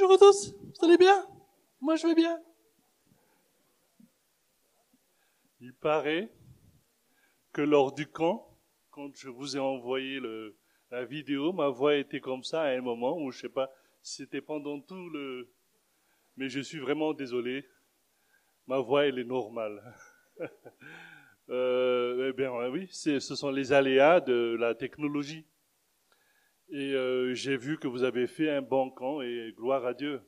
Bonjour à tous, vous allez bien? Moi je vais bien. Il paraît que lors du camp, quand je vous ai envoyé la vidéo, ma voix était comme ça à un moment où je sais pas, c'était pendant tout le... Mais je suis vraiment désolé, ma voix elle est normale. euh, eh bien oui, ce sont les aléas de la technologie. Et euh, j'ai vu que vous avez fait un bon camp et gloire à Dieu.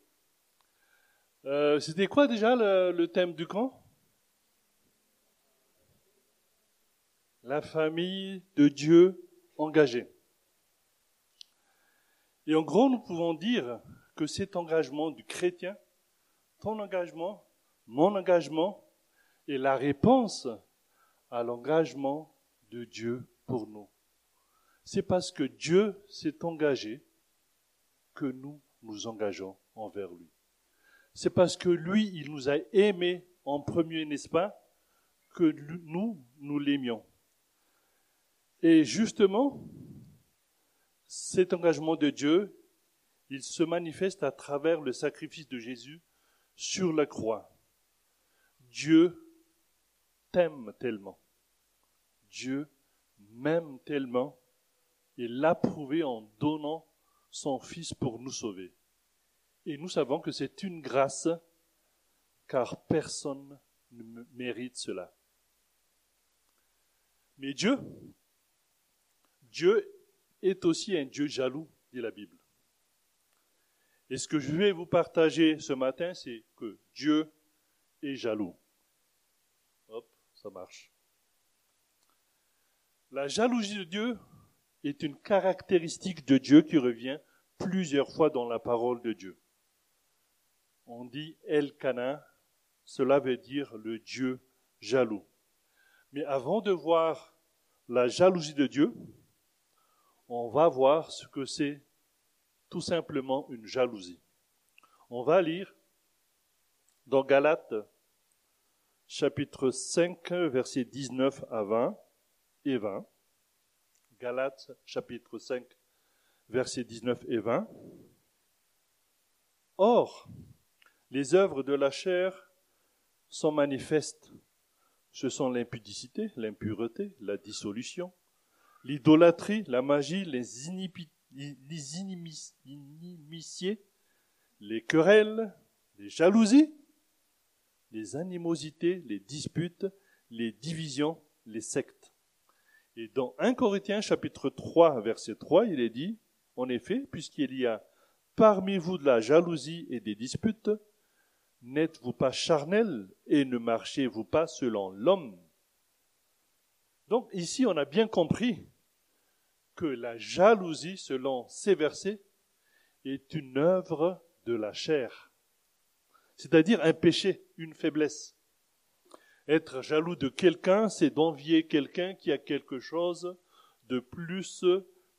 Euh, C'était quoi déjà le, le, thème du camp? La famille de Dieu engagée. Et en gros, nous pouvons dire que cet engagement du chrétien, ton engagement, mon engagement, est la réponse à l'engagement de Dieu pour nous c'est parce que Dieu s'est engagé que nous nous engageons envers lui. C'est parce que lui, il nous a aimés en premier, n'est-ce pas, que nous, nous l'aimions. Et justement, cet engagement de Dieu, il se manifeste à travers le sacrifice de Jésus sur la croix. Dieu t'aime tellement. Dieu m'aime tellement et l'a prouvé en donnant son Fils pour nous sauver. Et nous savons que c'est une grâce, car personne ne mérite cela. Mais Dieu, Dieu est aussi un Dieu jaloux, dit la Bible. Et ce que je vais vous partager ce matin, c'est que Dieu est jaloux. Hop, ça marche. La jalousie de Dieu est une caractéristique de Dieu qui revient plusieurs fois dans la parole de Dieu. On dit El Cana, cela veut dire le Dieu jaloux. Mais avant de voir la jalousie de Dieu, on va voir ce que c'est tout simplement une jalousie. On va lire dans Galates chapitre 5 versets 19 à 20 et 20. Galates chapitre 5, versets 19 et 20. Or, les œuvres de la chair sont manifestes. Ce sont l'impudicité, l'impureté, la dissolution, l'idolâtrie, la magie, les, inimitiés, les querelles, les jalousies, les animosités, les disputes, les divisions, les sectes et dans 1 Corinthiens chapitre 3 verset 3, il est dit, en effet, puisqu'il y a parmi vous de la jalousie et des disputes, n'êtes-vous pas charnel et ne marchez-vous pas selon l'homme? Donc ici, on a bien compris que la jalousie, selon ces versets, est une œuvre de la chair, c'est-à-dire un péché, une faiblesse. Être jaloux de quelqu'un, c'est d'envier quelqu'un qui a quelque chose de plus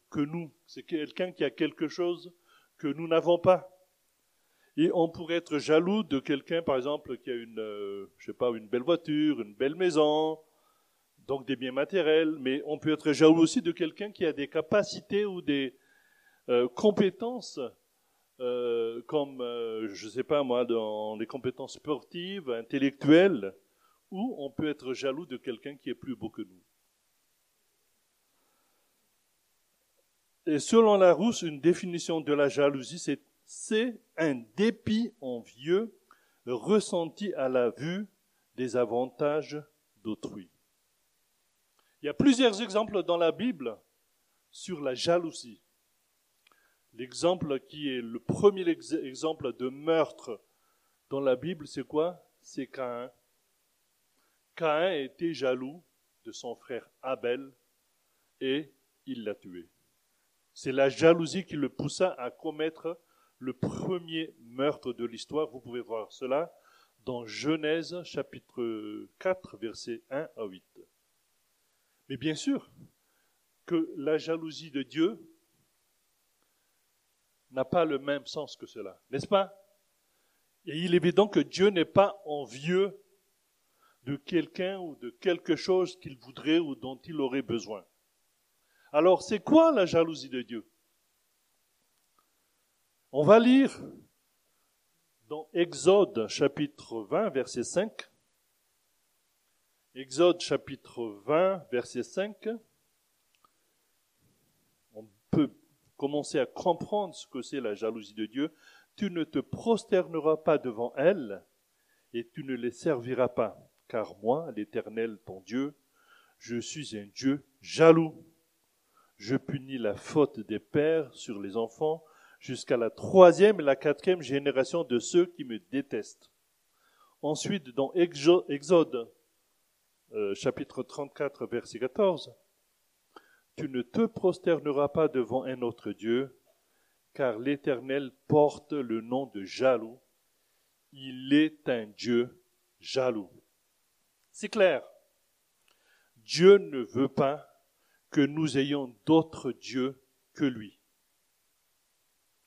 que nous. C'est quelqu'un qui a quelque chose que nous n'avons pas. Et on pourrait être jaloux de quelqu'un, par exemple, qui a une, euh, je sais pas, une belle voiture, une belle maison, donc des biens matériels, mais on peut être jaloux aussi de quelqu'un qui a des capacités ou des euh, compétences, euh, comme, je sais pas moi, dans les compétences sportives, intellectuelles, ou on peut être jaloux de quelqu'un qui est plus beau que nous. Et selon Larousse, une définition de la jalousie, c'est, un dépit envieux ressenti à la vue des avantages d'autrui. Il y a plusieurs exemples dans la Bible sur la jalousie. L'exemple qui est le premier exemple de meurtre dans la Bible, c'est quoi? C'est Cain Caïn était jaloux de son frère Abel et il l'a tué. C'est la jalousie qui le poussa à commettre le premier meurtre de l'histoire. Vous pouvez voir cela dans Genèse chapitre 4 versets 1 à 8. Mais bien sûr que la jalousie de Dieu n'a pas le même sens que cela, n'est-ce pas? Et il est évident que Dieu n'est pas envieux de quelqu'un ou de quelque chose qu'il voudrait ou dont il aurait besoin. Alors, c'est quoi la jalousie de Dieu? On va lire Dans Exode chapitre 20, verset 5, Exode chapitre 20, verset 5, on peut commencer à comprendre ce que c'est la jalousie de Dieu. Tu ne te prosterneras pas devant elle et tu ne les serviras pas, car moi, l'Éternel, ton Dieu, je suis un Dieu jaloux. Je punis la faute des pères sur les enfants jusqu'à la troisième et la quatrième génération de ceux qui me détestent. Ensuite, dans Exode euh, chapitre 34, verset 14, Tu ne te prosterneras pas devant un autre Dieu, car l'Éternel porte le nom de jaloux. Il est un Dieu jaloux. C'est clair. Dieu ne veut pas que nous ayons d'autres dieux que lui.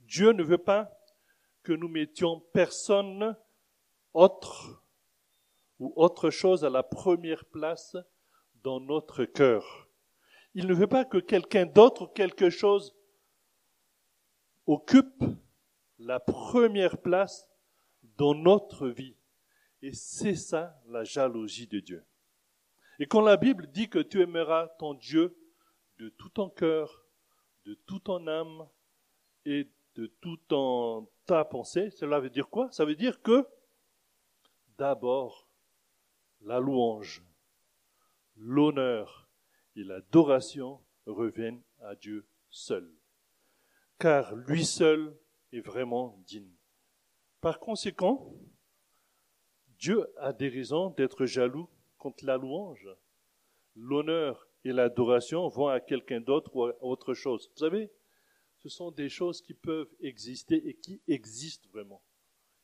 Dieu ne veut pas que nous mettions personne autre ou autre chose à la première place dans notre cœur. Il ne veut pas que quelqu'un d'autre ou quelque chose occupe la première place dans notre vie. Et c'est ça la jalousie de Dieu. Et quand la Bible dit que tu aimeras ton Dieu de tout ton cœur, de toute ton âme et de tout ton, ta pensée, cela veut dire quoi? Ça veut dire que d'abord, la louange, l'honneur et l'adoration reviennent à Dieu seul. Car lui seul est vraiment digne. Par conséquent, Dieu a des raisons d'être jaloux contre la louange. L'honneur et l'adoration vont à quelqu'un d'autre ou à autre chose. Vous savez, ce sont des choses qui peuvent exister et qui existent vraiment.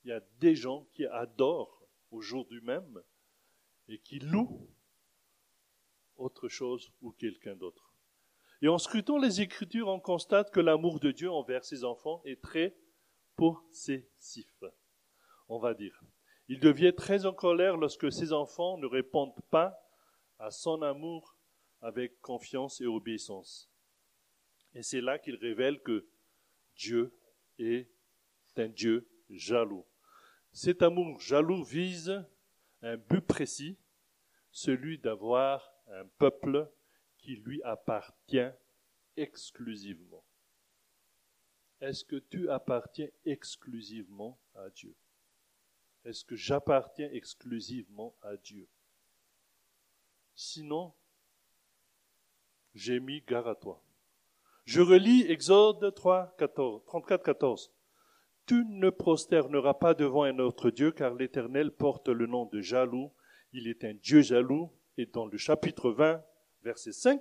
Il y a des gens qui adorent aujourd'hui même et qui louent autre chose ou quelqu'un d'autre. Et en scrutant les Écritures, on constate que l'amour de Dieu envers ses enfants est très possessif, on va dire. Il devient très en colère lorsque ses enfants ne répondent pas à son amour avec confiance et obéissance. Et c'est là qu'il révèle que Dieu est un Dieu jaloux. Cet amour jaloux vise un but précis, celui d'avoir un peuple qui lui appartient exclusivement. Est-ce que tu appartiens exclusivement à Dieu? Est-ce que j'appartiens exclusivement à Dieu? Sinon, j'ai mis gare à toi. Je relis Exode 3, 14, 34, 14. Tu ne prosterneras pas devant un autre Dieu, car l'Éternel porte le nom de jaloux. Il est un Dieu jaloux. Et dans le chapitre 20, verset 5,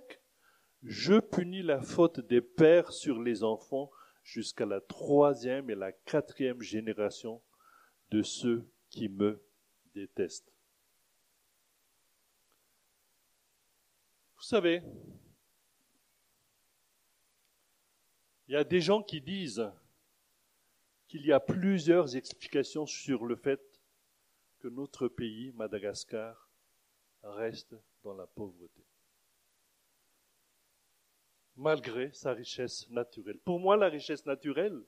Je punis la faute des pères sur les enfants jusqu'à la troisième et la quatrième génération de ceux qui me détestent. Vous savez, il y a des gens qui disent qu'il y a plusieurs explications sur le fait que notre pays, Madagascar, reste dans la pauvreté. Malgré sa richesse naturelle. Pour moi, la richesse naturelle,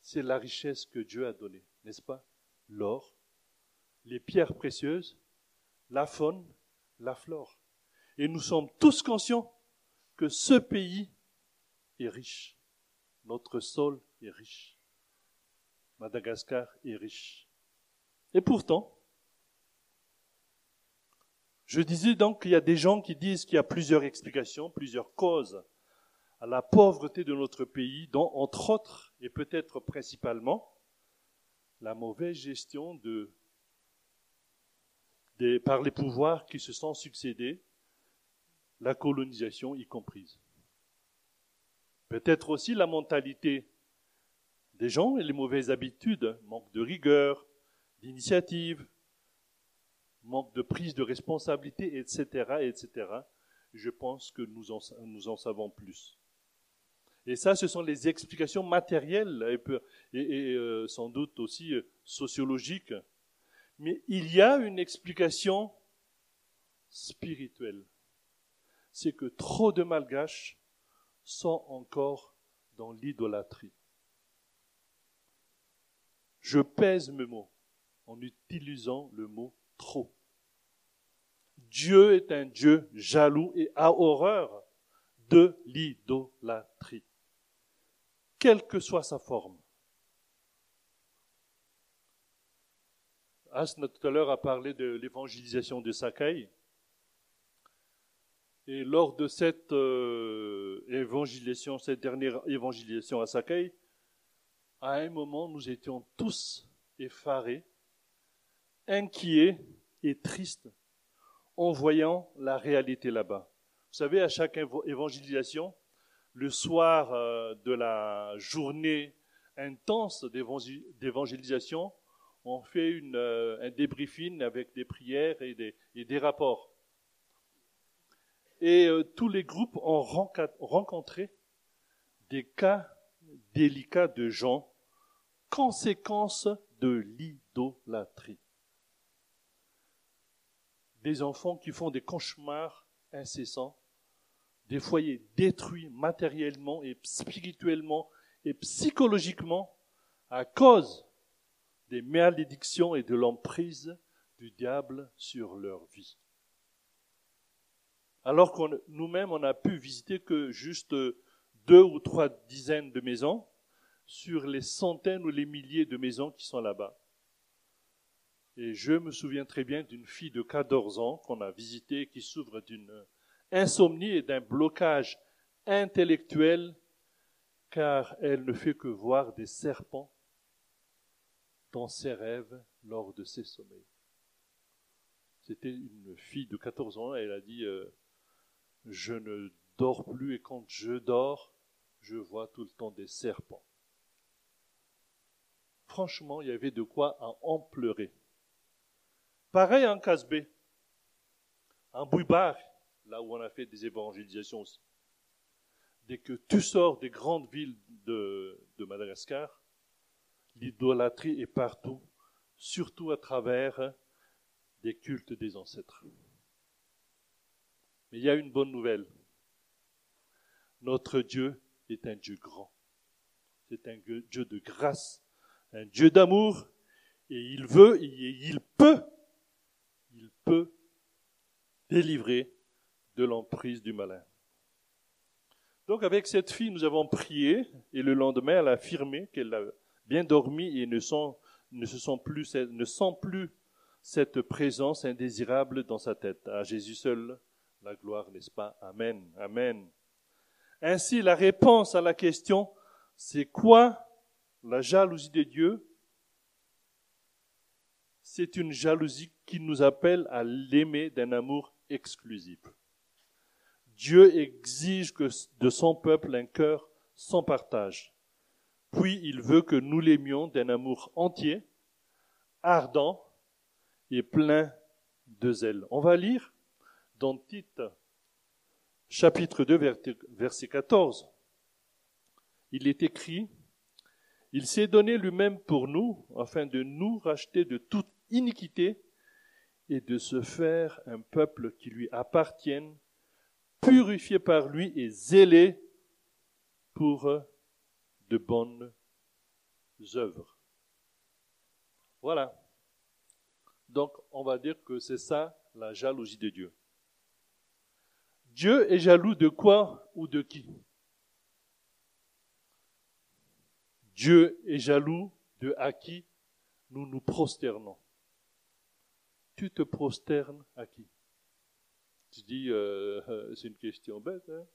c'est la richesse que Dieu a donnée, n'est-ce pas? L'or, les pierres précieuses, la faune, la flore. Et nous sommes tous conscients que ce pays est riche. Notre sol est riche. Madagascar est riche. Et pourtant, je disais donc qu'il y a des gens qui disent qu'il y a plusieurs explications, plusieurs causes à la pauvreté de notre pays, dont entre autres, et peut-être principalement, la mauvaise gestion de, par les pouvoirs qui se sont succédés, la colonisation y comprise. Peut-être aussi la mentalité des gens et les mauvaises habitudes, manque de rigueur, d'initiative, manque de prise de responsabilité, etc., etc. Je pense que nous en, nous en savons plus. Et ça, ce sont les explications matérielles et, euh, sans doute aussi euh, sociologiques. Mais il y a une explication spirituelle. C'est que trop de malgaches sont encore dans l'idolâtrie. Je pèse mes mots en utilisant le mot trop. Dieu est un Dieu jaloux et a horreur de l'idolâtrie, quelle que soit sa forme. Asna tout à l'heure a parlé de l'évangélisation de Sakai. Et lors de cette euh, évangélisation, cette dernière évangélisation à Sakai, à un moment, nous étions tous effarés, inquiets et tristes en voyant la réalité là-bas. Vous savez, à chaque évangélisation, le soir euh, de la journée intense d'évangélisation, on fait euh, un débriefing avec des prières et des, et des rapports. Et euh, tous les groupes ont rencontré des cas délicats de gens, conséquences de l'idolâtrie. Des enfants qui font des cauchemars incessants, des foyers détruits matériellement et spirituellement et psychologiquement à cause des malédictions et de l'emprise du diable sur leur vie. Alors que nous-mêmes, on a pu visiter que juste deux ou trois dizaines de maisons sur les centaines ou les milliers de maisons qui sont là-bas. Et je me souviens très bien d'une fille de 14 ans qu'on a visitée qui souffre d'une insomnie et d'un blocage intellectuel car elle ne fait que voir des serpents dans ses rêves lors de ses sommeils. C'était une fille de 14 ans, elle a dit euh, Je ne dors plus et quand je dors, je vois tout le temps des serpents. Franchement, il y avait de quoi en pleurer. Pareil en Casbé, en Bouibar, là où on a fait des évangélisations aussi. Dès que tu sors des grandes villes de, de Madagascar, l'idolâtrie est partout, surtout à travers des cultes des ancêtres. Mais il y a une bonne nouvelle. Notre Dieu est un Dieu grand. C'est un Dieu de grâce, un Dieu d'amour, et il veut et il peut, il peut délivrer de l'emprise du malin. Donc avec cette fille, nous avons prié, et le lendemain, elle a affirmé qu'elle a bien dormi et ne, ne, se sent plus, ne sent plus cette présence indésirable dans sa tête. À Jésus seul, la gloire, n'est-ce pas? Amen. Amen. Ainsi, la réponse à la question, c'est quoi la jalousie de Dieu? C'est une jalousie qui nous appelle à l'aimer d'un amour exclusif. Dieu exige que de son peuple un cœur sans partage. Puis il veut que nous l'aimions d'un amour entier, ardent et plein de zèle. On va lire dans Tite, chapitre 2, verset 14. Il est écrit, Il s'est donné lui-même pour nous, afin de nous racheter de toute iniquité et de se faire un peuple qui lui appartienne, purifié par lui et zélé pour de bonnes œuvres. Voilà. Donc, on va dire que c'est ça la jalousie de Dieu. Dieu est jaloux de quoi ou de qui? Dieu est jaloux de à qui nous nous prosternons. Tu te prosternes à qui? Tu dis, euh, c'est une question bête, hein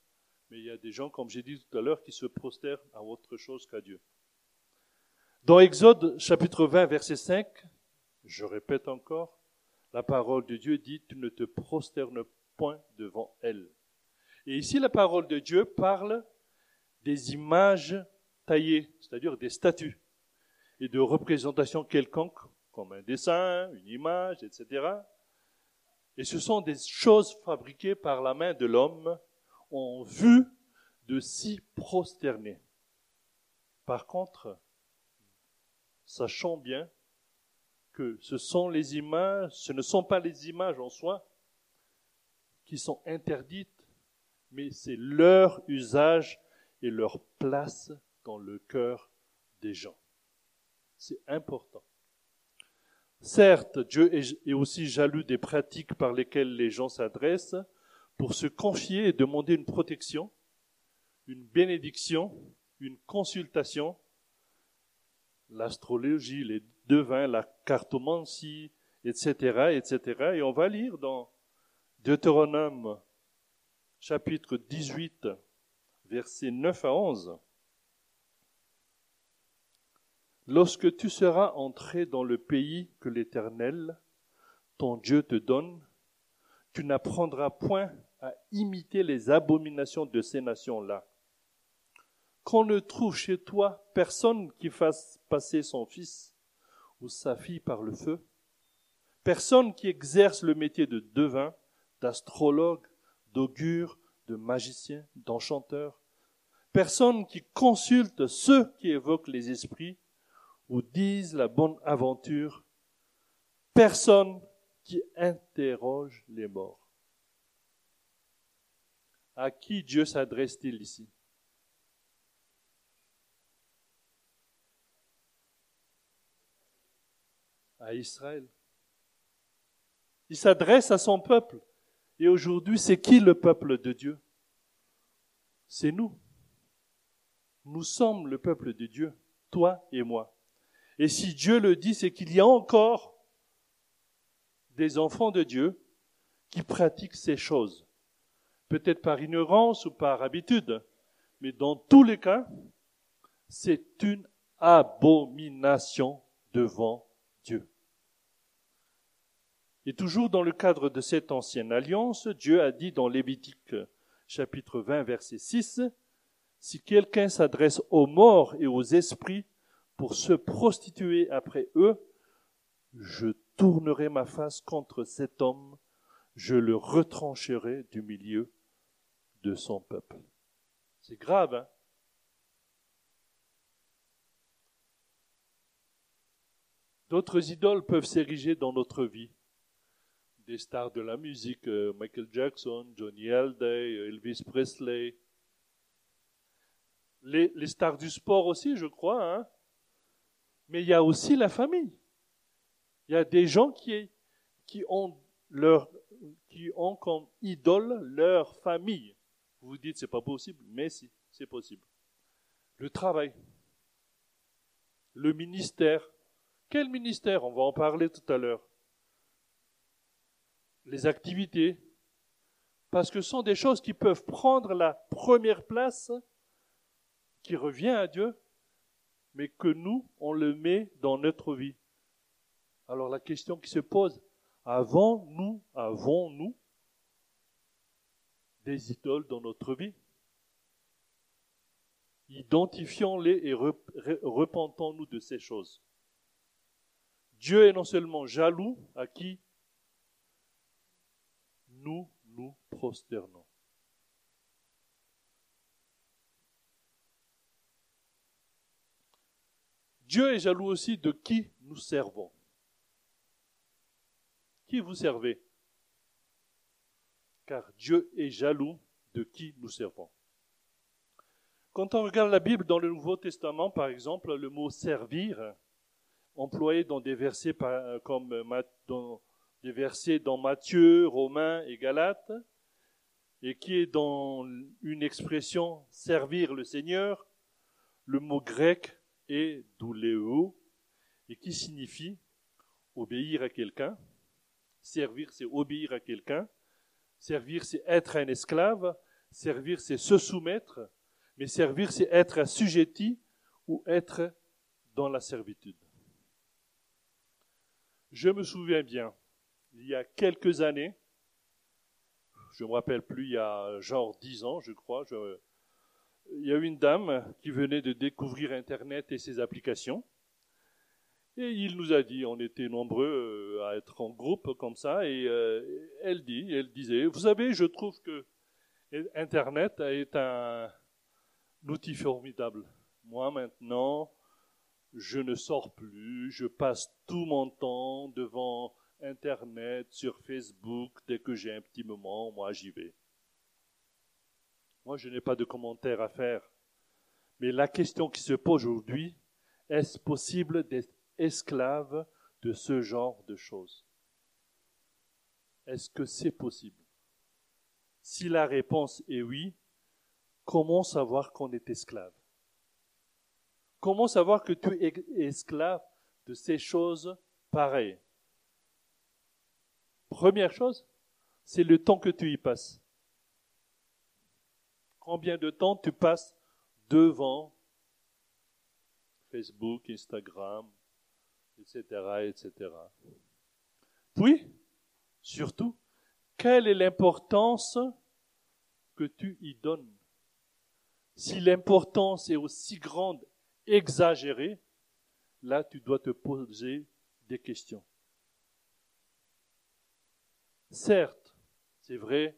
mais il y a des gens, comme j'ai dit tout à l'heure, qui se prosternent à autre chose qu'à Dieu. Dans Exode chapitre 20, verset 5, je répète encore, la parole de Dieu dit, tu ne te prosternes point devant elle. Et ici, la parole de Dieu parle des images taillées, c'est-à-dire des statues, et de représentations quelconques, comme un dessin, une image, etc. Et ce sont des choses fabriquées par la main de l'homme ont vu de s'y prosterner. Par contre, sachant bien que ce sont les images, ce ne sont pas les images en soi qui sont interdites, mais c'est leur usage et leur place dans le cœur des gens. C'est important. Certes, Dieu est aussi jaloux des pratiques par lesquelles les gens s'adressent pour se confier et demander une protection, une bénédiction, une consultation, l'astrologie, les devins, la cartomancie, etc., etc. Et on va lire dans Deutéronome chapitre 18, versets 9 à 11. Lorsque tu seras entré dans le pays que l'Éternel, ton Dieu, te donne, tu n'apprendras point à imiter les abominations de ces nations-là. Qu'on ne trouve chez toi personne qui fasse passer son fils ou sa fille par le feu, personne qui exerce le métier de devin, d'astrologue, d'augure, de magicien, d'enchanteur, personne qui consulte ceux qui évoquent les esprits ou disent la bonne aventure, personne qui interroge les morts. À qui Dieu s'adresse-t-il ici? À Israël. Il s'adresse à son peuple. Et aujourd'hui, c'est qui le peuple de Dieu? C'est nous. Nous sommes le peuple de Dieu, toi et moi. Et si Dieu le dit, c'est qu'il y a encore des enfants de Dieu qui pratiquent ces choses. Peut-être par ignorance ou par habitude, mais dans tous les cas, c'est une abomination devant Dieu. Et toujours dans le cadre de cette ancienne alliance, Dieu a dit dans Lévitique chapitre 20 verset 6, Si quelqu'un s'adresse aux morts et aux esprits pour se prostituer après eux, je tournerai ma face contre cet homme, je le retrancherai du milieu de son peuple. C'est grave, hein? D'autres idoles peuvent s'ériger dans notre vie des stars de la musique, euh, Michael Jackson, Johnny Hallyday, Elvis Presley. Les, stars du sport aussi, je crois. Hein? Mais il y a aussi la famille. Il y a des gens qui, ont leur, qui ont comme idole leur famille. Vous vous dites, c'est pas possible, mais si, c'est possible. Le travail, le ministère. Quel ministère? On va en parler tout à l'heure les activités, parce que ce sont des choses qui peuvent prendre la première place qui revient à Dieu, mais que nous, on le met dans notre vie. Alors la question qui se pose, avons-nous, avons-nous des idoles dans notre vie? Identifions-les et repentons-nous de ces choses. Dieu est non seulement jaloux à qui nous nous prosternons. Dieu est jaloux aussi de qui nous servons. Qui vous servez? Car Dieu est jaloux de qui nous servons. Quand on regarde la Bible dans le Nouveau Testament, par exemple, le mot servir, employé dans des versets comme dans des versets dans Matthieu, Romains et Galates, et qui est dans une expression servir le Seigneur, le mot grec est douleo, et qui signifie obéir à quelqu'un. Servir, c'est obéir à quelqu'un. Servir, c'est être un esclave. Servir, c'est se soumettre. Mais servir, c'est être assujetti ou être dans la servitude. Je me souviens bien, il y a quelques années, je ne me rappelle plus, il y a genre dix ans, je crois, il y a une dame qui venait de découvrir Internet et ses applications. Et il nous a dit, on était nombreux euh, à être en groupe comme ça, et euh, elle dit, elle disait, vous savez, je trouve que Internet est un outil formidable. Moi maintenant, je ne sors plus, je passe tout mon temps devant Internet, sur Facebook, dès que j'ai un petit moment, moi j'y vais. Moi je n'ai pas de commentaires à faire. Mais la question qui se pose aujourd'hui, est-ce possible d'être esclave de ce genre de choses? Est-ce que c'est possible? Si la réponse est oui, comment savoir qu'on est esclave? Comment savoir que tu es esclave de ces choses pareilles? Première chose, c'est le temps que tu y passes. Combien de temps tu passes devant Facebook, Instagram, etc., etc. Puis, surtout, quelle est l'importance que tu y donnes? Si l'importance est aussi grande, exagérée, là tu dois te poser des questions. Certes, c'est vrai,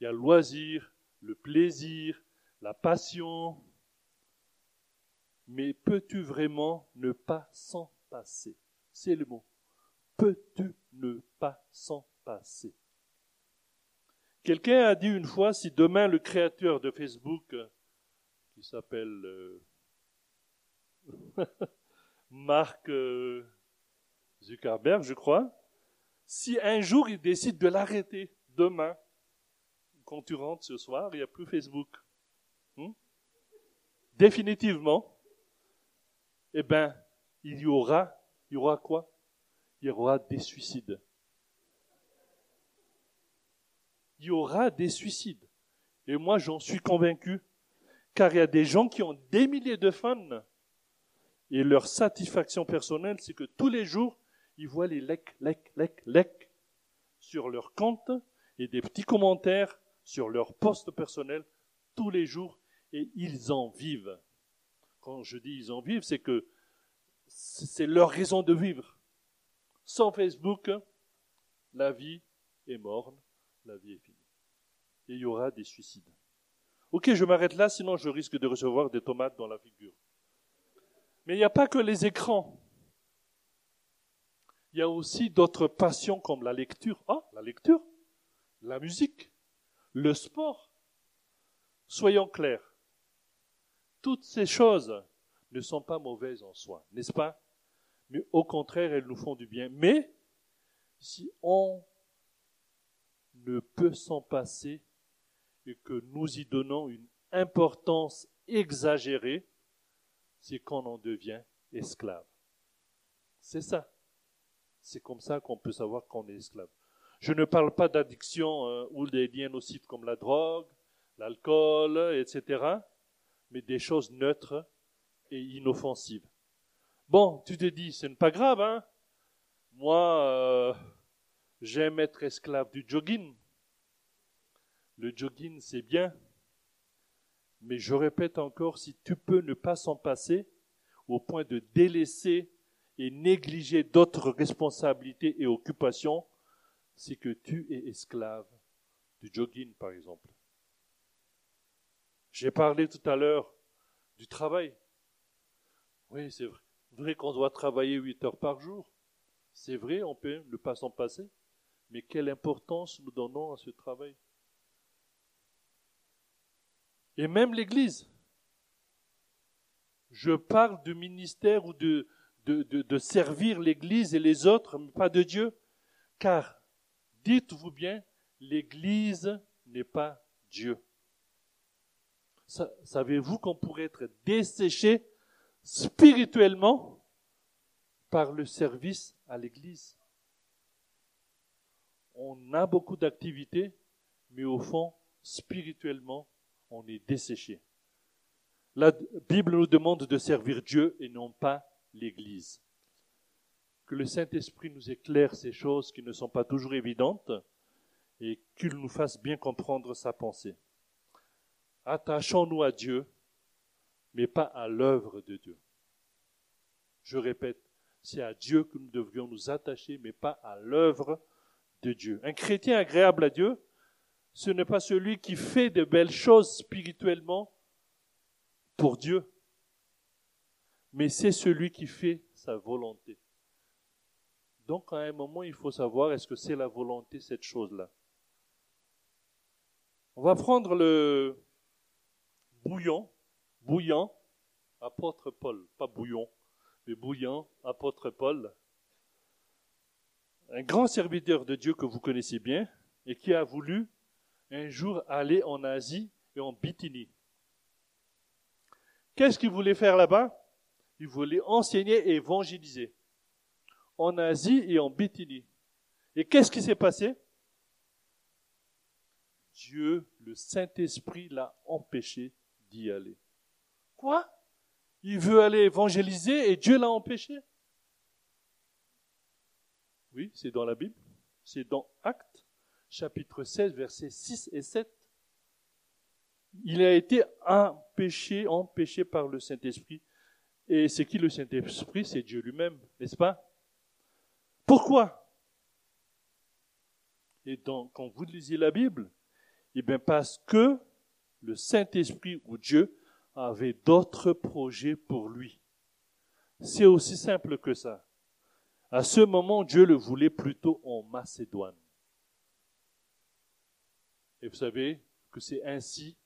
il y a loisir, le plaisir, la passion, mais peux-tu vraiment ne pas s'en passer? C'est le mot. Peux-tu ne pas s'en passer? Quelqu'un a dit une fois, si demain le créateur de Facebook, qui s'appelle euh, Mark euh, Zuckerberg, je crois, si un jour il décide de l'arrêter, demain, quand tu rentres ce soir, il n'y a plus Facebook. Hmm? Définitivement, eh bien, il y aura, il y aura quoi? Il y aura des suicides. Il y aura des suicides. Et moi, j'en suis convaincu, car il y a des gens qui ont des milliers de fans, et leur satisfaction personnelle, c'est que tous les jours, ils voient les likes, likes, likes, likes sur leur compte et des petits commentaires sur leur poste personnel tous les jours et ils en vivent. Quand je dis ils en vivent, c'est que c'est leur raison de vivre. Sans Facebook, la vie est morne, la vie est finie. Et il y aura des suicides. Ok, je m'arrête là, sinon je risque de recevoir des tomates dans la figure. Mais il n'y a pas que les écrans. Il y a aussi d'autres passions comme la lecture. Ah, la lecture, la musique, le sport. Soyons clairs. Toutes ces choses ne sont pas mauvaises en soi, n'est-ce pas? Mais au contraire, elles nous font du bien. Mais si on ne peut s'en passer et que nous y donnons une importance exagérée, c'est qu'on en devient esclave. C'est ça. C'est comme ça qu'on peut savoir qu'on est esclave. Je ne parle pas d'addiction euh, ou des liens nocifs comme la drogue, l'alcool, etc., mais des choses neutres et inoffensives. Bon, tu te dis, ce n'est pas grave, hein Moi, euh, j'aime être esclave du jogging. Le jogging, c'est bien. Mais je répète encore, si tu peux ne pas s'en passer, au point de délaisser et négliger d'autres responsabilités et occupations, c'est que tu es esclave du jogging, par exemple. J'ai parlé tout à l'heure du travail. Oui, c'est vrai, vrai qu'on doit travailler huit heures par jour. C'est vrai, on peut ne pas s'en passer. Mais quelle importance nous donnons à ce travail Et même l'Église. Je parle du ministère ou de, de, servir l'Église et les autres, mais pas de Dieu. Car, dites-vous bien, l'Église n'est pas Dieu. Savez-vous qu'on pourrait être desséché spirituellement par le service à l'Église? On a beaucoup d'activités, mais au fond, spirituellement, on est desséché. La Bible nous demande de servir Dieu et non pas l'Église. Que le Saint-Esprit nous éclaire ces choses qui ne sont pas toujours évidentes et qu'il nous fasse bien comprendre sa pensée. Attachons-nous à Dieu, mais pas à l'œuvre de Dieu. Je répète, c'est à Dieu que nous devrions nous attacher, mais pas à l'œuvre de Dieu. Un chrétien agréable à Dieu, ce n'est pas celui qui fait de belles choses spirituellement pour Dieu, mais c'est celui qui fait sa volonté. Donc à un moment, il faut savoir est-ce que c'est la volonté cette chose-là? On va prendre le bouillon, bouillant, apôtre Paul, pas bouillon, mais bouillant, apôtre Paul, un grand serviteur de Dieu que vous connaissez bien et qui a voulu un jour aller en Asie et en Bithynie. Qu'est-ce qu'il voulait faire là-bas? Il voulait enseigner et évangéliser en Asie et en Bithynie. Et qu'est-ce qui s'est passé? Dieu, le Saint-Esprit, l'a empêché d'y aller. Quoi? Il veut aller évangéliser et Dieu l'a empêché? Oui, c'est dans la Bible. C'est dans Actes, chapitre 16, versets 6 et 7. Il a été empêché, empêché par le Saint-Esprit. Et c'est qui le Saint-Esprit? C'est Dieu lui-même, n'est-ce pas? Pourquoi? Et donc, quand vous lisez la Bible, eh bien parce que le Saint-Esprit ou Dieu avait d'autres projets pour lui. C'est aussi simple que ça. À ce moment, Dieu le voulait plutôt en Macédoine. Et vous savez que c'est ainsi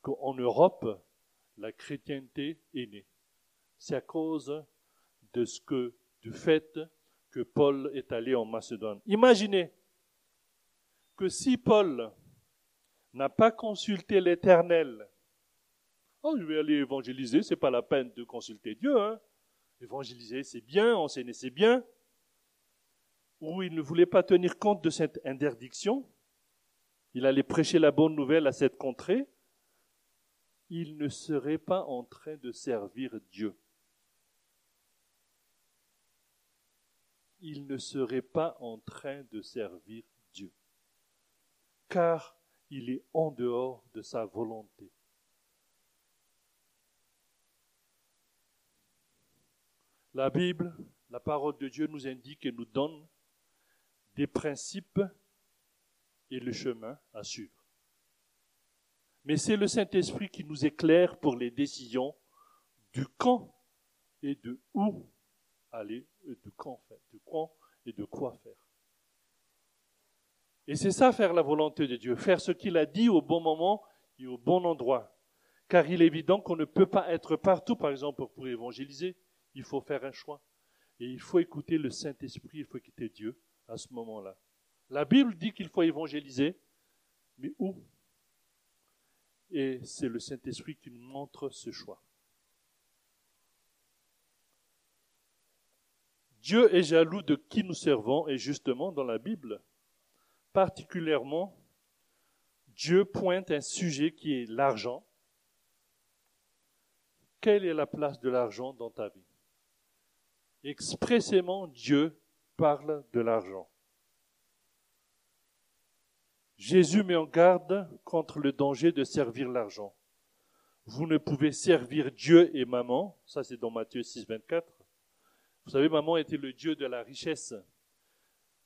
qu'en Europe, la chrétienté est née. C'est à cause de ce que, du fait que Paul est allé en Macédoine. Imaginez que si Paul n'a pas consulté l'Éternel, oh, je vais aller évangéliser, c'est pas la peine de consulter Dieu, hein. Évangéliser, c'est bien, enseigner, c'est bien. Ou il ne voulait pas tenir compte de cette interdiction, il allait prêcher la bonne nouvelle à cette contrée, il ne serait pas en train de servir Dieu. Il ne serait pas en train de servir Dieu. Car il est en dehors de sa volonté. La Bible, la parole de Dieu nous indique et nous donne des principes et le chemin à suivre. Mais c'est le Saint-Esprit qui nous éclaire pour les décisions du quand et de où aller, de quand faire, de quand et de quoi faire. Et c'est ça faire la volonté de Dieu, faire ce qu'il a dit au bon moment et au bon endroit. Car il est évident qu'on ne peut pas être partout, par exemple, pour évangéliser. Il faut faire un choix. Et il faut écouter le Saint-Esprit, il faut écouter Dieu à ce moment-là. La Bible dit qu'il faut évangéliser, mais où? Et c'est le Saint-Esprit qui nous montre ce choix. Dieu est jaloux de qui nous servons et justement dans la Bible, particulièrement, Dieu pointe un sujet qui est l'argent. Quelle est la place de l'argent dans ta vie? Expressément, Dieu parle de l'argent. Jésus met en garde contre le danger de servir l'argent. Vous ne pouvez servir Dieu et maman, ça c'est dans Matthieu 6, 24. Vous savez, maman était le Dieu de la richesse.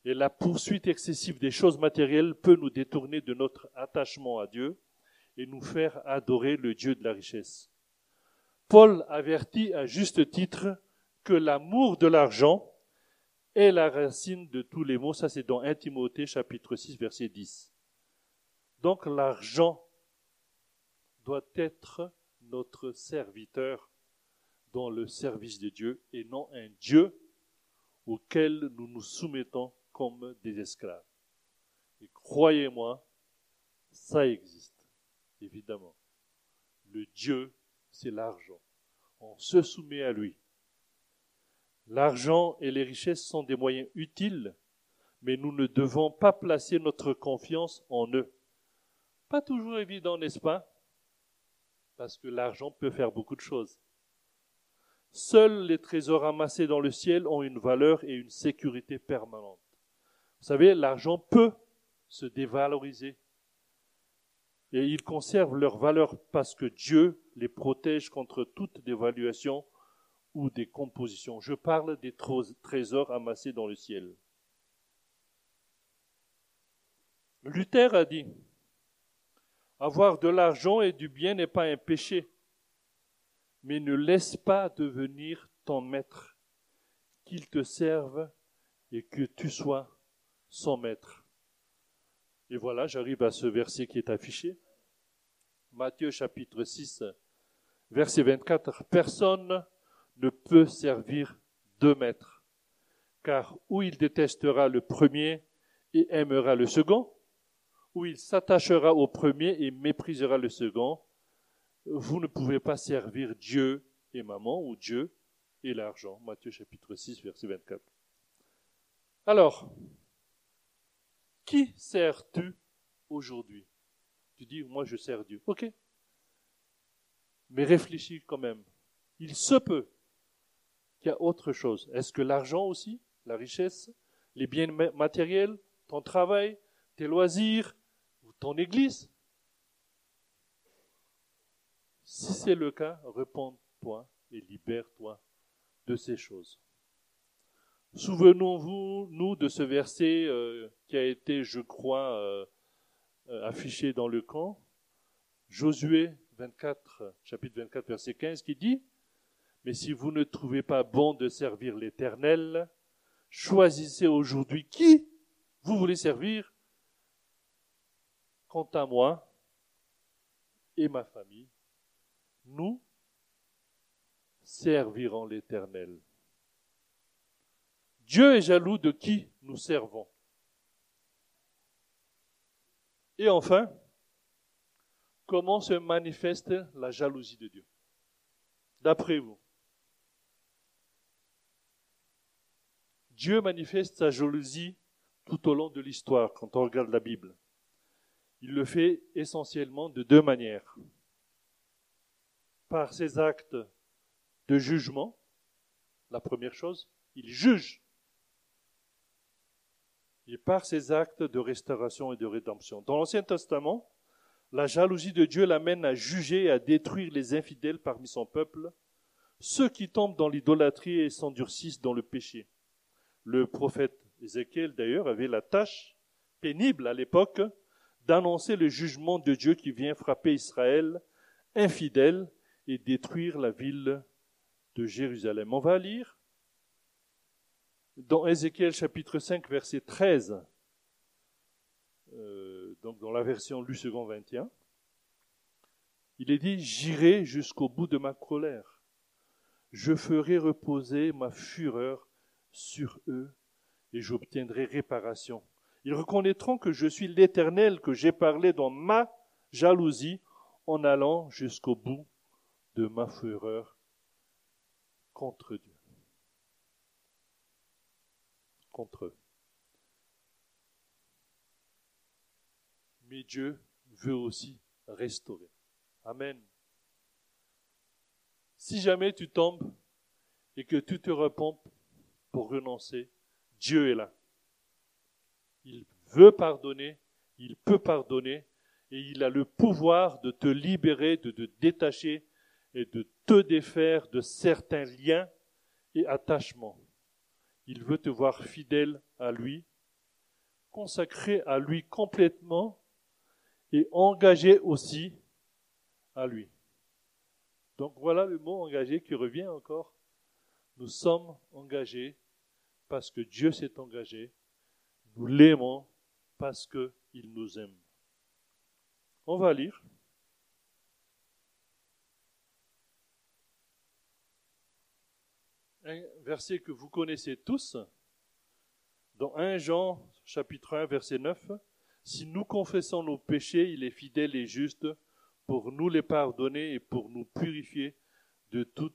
Et la poursuite excessive des choses matérielles peut nous détourner de notre attachement à Dieu et nous faire adorer le Dieu de la richesse. Paul avertit à juste titre que l'amour de l'argent est la racine de tous les maux. Ça, c'est dans 1 Timothée chapitre 6 verset 10. Donc l'argent doit être notre serviteur dans le service de Dieu et non un Dieu auquel nous nous soumettons comme des esclaves. Et croyez-moi, ça existe, évidemment. Le Dieu, c'est l'argent. On se soumet à lui. L'argent et les richesses sont des moyens utiles, mais nous ne devons pas placer notre confiance en eux. Pas toujours évident, n'est-ce pas? Parce que l'argent peut faire beaucoup de choses. Seuls les trésors amassés dans le ciel ont une valeur et une sécurité permanente. Vous savez, l'argent peut se dévaloriser. Et ils conservent leur valeur parce que Dieu les protège contre toute dévaluation ou décomposition. Je parle des trésors amassés dans le ciel. Luther a dit, avoir de l'argent et du bien n'est pas un péché, mais ne laisse pas devenir ton maître, qu'il te serve et que tu sois son maître. Et voilà, j'arrive à ce verset qui est affiché. Matthieu chapitre 6, verset 24. Personne ne peut servir deux maîtres, car ou il détestera le premier et aimera le second, ou il s'attachera au premier et méprisera le second. Vous ne pouvez pas servir Dieu et maman ou Dieu et l'argent. Matthieu chapitre 6, verset 24. Alors, qui sers-tu aujourd'hui? Tu dis, moi je sers Dieu. Ok. Mais réfléchis quand même. Il se peut qu'il y a autre chose. Est-ce que l'argent aussi, la richesse, les biens matériels, ton travail, tes loisirs, ton église? Si c'est le cas, réponds-toi et libère-toi de ces choses. Souvenons-vous, nous, de ce verset euh, qui a été, je crois, euh, affiché dans le camp. Josué 24, chapitre 24, verset 15, qui dit, Mais si vous ne trouvez pas bon de servir l'Éternel, choisissez aujourd'hui qui vous voulez servir. Quant à moi et ma famille, nous servirons l'Éternel. Dieu est jaloux de qui nous servons. Et enfin, comment se manifeste la jalousie de Dieu? D'après vous. Dieu manifeste sa jalousie tout au long de l'histoire quand on regarde la Bible. Il le fait essentiellement de deux manières. Par ses actes de jugement, la première chose, il juge et par ses actes de restauration et de rédemption. Dans l'Ancien Testament, la jalousie de Dieu l'amène à juger et à détruire les infidèles parmi son peuple, ceux qui tombent dans l'idolâtrie et s'endurcissent dans le péché. Le prophète Ézéchiel, d'ailleurs, avait la tâche pénible à l'époque d'annoncer le jugement de Dieu qui vient frapper Israël, infidèle, et détruire la ville de Jérusalem. On va lire dans Ézéchiel chapitre 5, verset 13, euh, donc dans la version lu second 21, il est dit J'irai jusqu'au bout de ma colère. Je ferai reposer ma fureur sur eux et j'obtiendrai réparation. Ils reconnaîtront que je suis l'Éternel, que j'ai parlé dans ma jalousie en allant jusqu'au bout de ma fureur contre Dieu. contre eux. Mais Dieu veut aussi restaurer. Amen. Si jamais tu tombes et que tu te repompes pour renoncer, Dieu est là. Il veut pardonner, il peut pardonner, et il a le pouvoir de te libérer, de te détacher et de te défaire de certains liens et attachements. Il veut te voir fidèle à lui, consacré à lui complètement et engagé aussi à lui. Donc voilà le mot engagé qui revient encore. Nous sommes engagés parce que Dieu s'est engagé. Nous l'aimons parce qu'il nous aime. On va lire. Un verset que vous connaissez tous, dans 1 Jean chapitre 1 verset 9, Si nous confessons nos péchés, il est fidèle et juste pour nous les pardonner et pour nous purifier de toute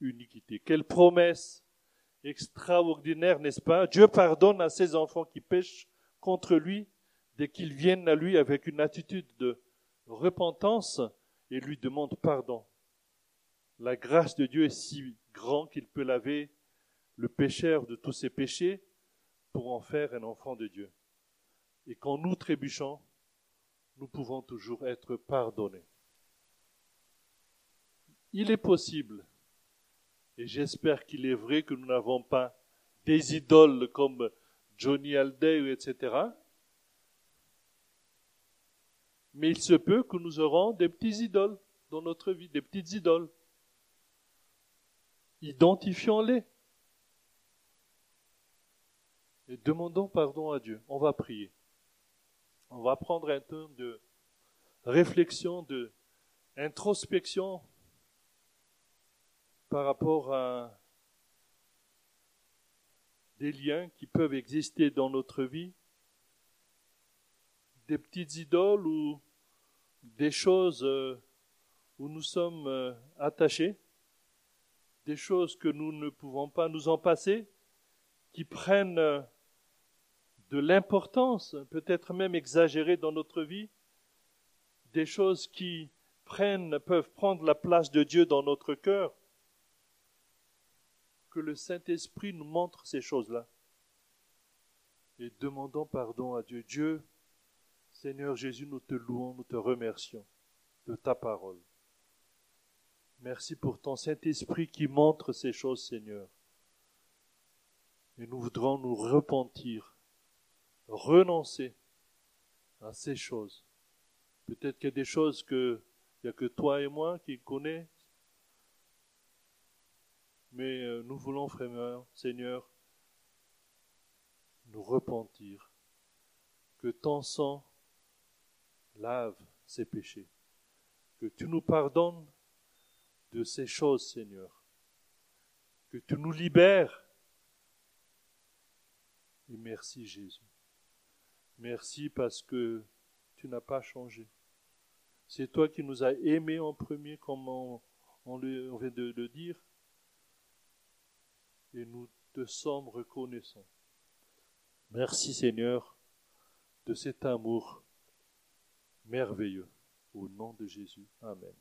iniquité. Quelle promesse extraordinaire, n'est-ce pas? Dieu pardonne à ses enfants qui pêchent contre lui dès qu'ils viennent à lui avec une attitude de repentance et lui demandent pardon. La grâce de Dieu est si grand qu'il peut laver le pécheur de tous ses péchés pour en faire un enfant de Dieu. Et quand nous trébuchons, nous pouvons toujours être pardonnés. Il est possible, et j'espère qu'il est vrai que nous n'avons pas des idoles comme Johnny Hallyday, etc. Mais il se peut que nous aurons des petits idoles dans notre vie, des petites idoles. Identifions-les. Et demandons pardon à Dieu. On va prier. On va prendre un temps de réflexion, de introspection. par rapport à des liens qui peuvent exister dans notre vie, des petites idoles ou des choses euh, où nous sommes euh, attachés, des choses que nous ne pouvons pas nous en passer, qui prennent euh, de l'importance, peut-être même exagérée dans notre vie, des choses qui prennent, peuvent prendre la place de Dieu dans notre cœur, que le Saint-Esprit nous montre ces choses-là. Et demandons pardon à Dieu. Dieu, Seigneur Jésus, nous te louons, nous te remercions de ta parole. Merci pour ton Saint-Esprit qui montre ces choses, Seigneur. Et nous voudrons nous repentir, renoncer à ces choses. Peut-être qu'il y a des choses que il n'y a que toi et moi qui connaissons. Mais euh, nous voulons, frère, Seigneur, nous repentir. Que ton sang lave ces péchés. Que tu nous pardonnes de ces choses, Seigneur. Que tu nous libères. Et merci Jésus. Merci parce que tu n'as pas changé. C'est toi qui nous as aimés en premier, comme on, vient de le dire. Et nous te sommes reconnaissants. Merci Seigneur de cet amour merveilleux. Au nom de Jésus. Amen.